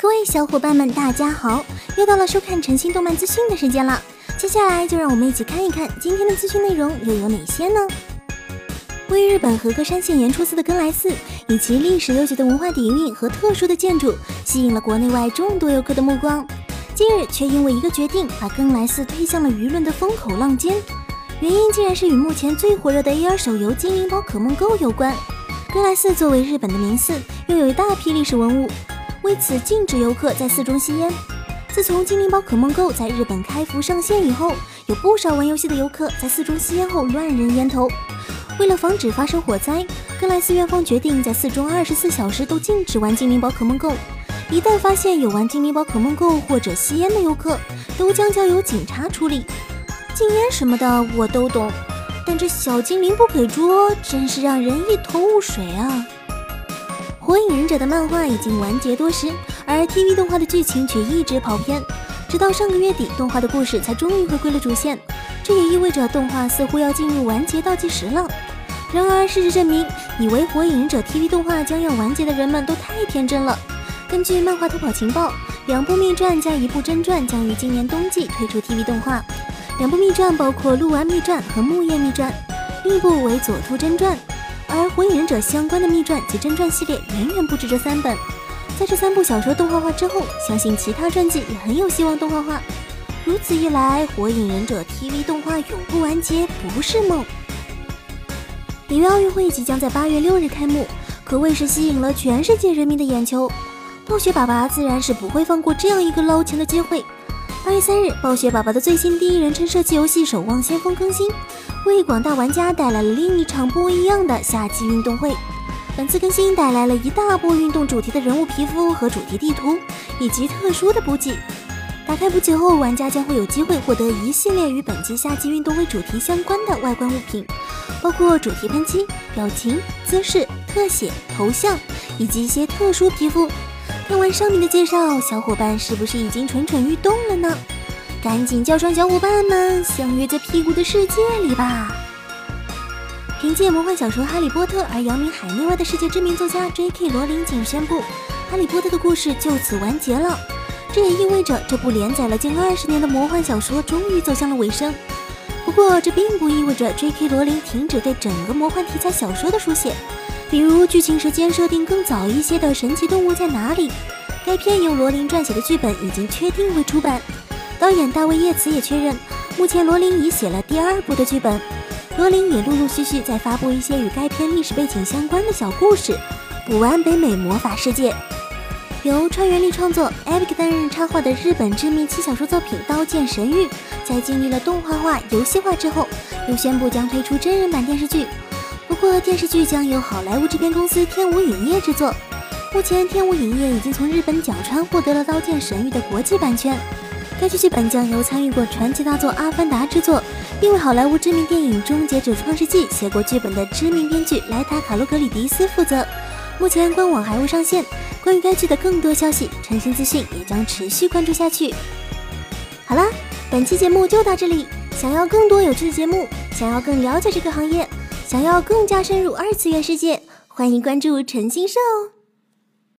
各位小伙伴们，大家好！又到了收看晨星动漫资讯的时间了。接下来就让我们一起看一看今天的资讯内容又有哪些呢？位于日本和歌山县岩出寺的根来寺，以其历史悠久的文化底蕴和特殊的建筑，吸引了国内外众多游客的目光。近日却因为一个决定，把根来寺推向了舆论的风口浪尖。原因竟然是与目前最火热的 AR 手游《精灵宝可梦 GO》有关。根来寺作为日本的名寺，拥有一大批历史文物。为此禁止游客在寺中吸烟。自从《精灵宝可梦 GO》在日本开服上线以后，有不少玩游戏的游客在寺中吸烟后乱扔烟头。为了防止发生火灾，根来寺院方决定在寺中二十四小时都禁止玩《精灵宝可梦 GO》。一旦发现有玩《精灵宝可梦 GO》或者吸烟的游客，都将交由警察处理。禁烟什么的我都懂，但这小精灵不给捉，真是让人一头雾水啊！火影忍者的漫画已经完结多时，而 TV 动画的剧情却一直跑偏，直到上个月底，动画的故事才终于回归了主线。这也意味着动画似乎要进入完结倒计时了。然而，事实证明，以为火影忍者 TV 动画将要完结的人们都太天真了。根据漫画偷跑情报，两部秘传加一部真传将于今年冬季推出 TV 动画。两部秘传包括鹿丸秘传和木叶秘传，另一部为佐兔真传。而火影忍者相关的秘传及真传系列远远不止这三本，在这三部小说动画化之后，相信其他传记也很有希望动画化。如此一来，火影忍者 TV 动画永不完结不是梦。里约奥运会即将在八月六日开幕，可谓是吸引了全世界人民的眼球。暴雪爸爸自然是不会放过这样一个捞钱的机会。八月三日，暴雪爸爸的最新第一人称射击游戏《守望先锋》更新。为广大玩家带来了另一场不一样的夏季运动会。本次更新带来了一大波运动主题的人物皮肤和主题地图，以及特殊的补给。打开补给后，玩家将会有机会获得一系列与本季夏季运动会主题相关的外观物品，包括主题喷漆、表情、姿势、特写、头像以及一些特殊皮肤。看完上面的介绍，小伙伴是不是已经蠢蠢欲动了呢？赶紧叫上小伙伴们，相约在屁股的世界里吧！凭借魔幻小说《哈利波特》而扬名海内外的世界知名作家 J.K. 罗琳仅宣布，《哈利波特》的故事就此完结了。这也意味着这部连载了近二十年的魔幻小说终于走向了尾声。不过，这并不意味着 J.K. 罗琳停止对整个魔幻题材小说的书写。比如，剧情时间设定更早一些的《神奇动物在哪里》，该片由罗琳撰写的剧本已经确定会出版。导演大卫·叶茨也确认，目前罗琳已写了第二部的剧本。罗琳也陆陆续续在发布一些与该片历史背景相关的小故事。补完北美魔法世界，由川原力创作、Epic 担任插画的日本知名轻小说作品《刀剑神域》，在经历了动画化、游戏化之后，又宣布将推出真人版电视剧。不过，电视剧将由好莱坞制片公司天舞影业制作。目前，天舞影业已经从日本角川获得了《刀剑神域》的国际版权。该剧剧本将由参与过传奇大作《阿凡达》制作，并为好莱坞知名电影《终结者创世纪》写过剧本的知名编剧莱塔·卡洛格里迪斯负责。目前官网还未上线。关于该剧的更多消息，诚心资讯也将持续关注下去。好啦，本期节目就到这里。想要更多有趣的节目，想要更了解这个行业，想要更加深入二次元世界，欢迎关注陈星社哦。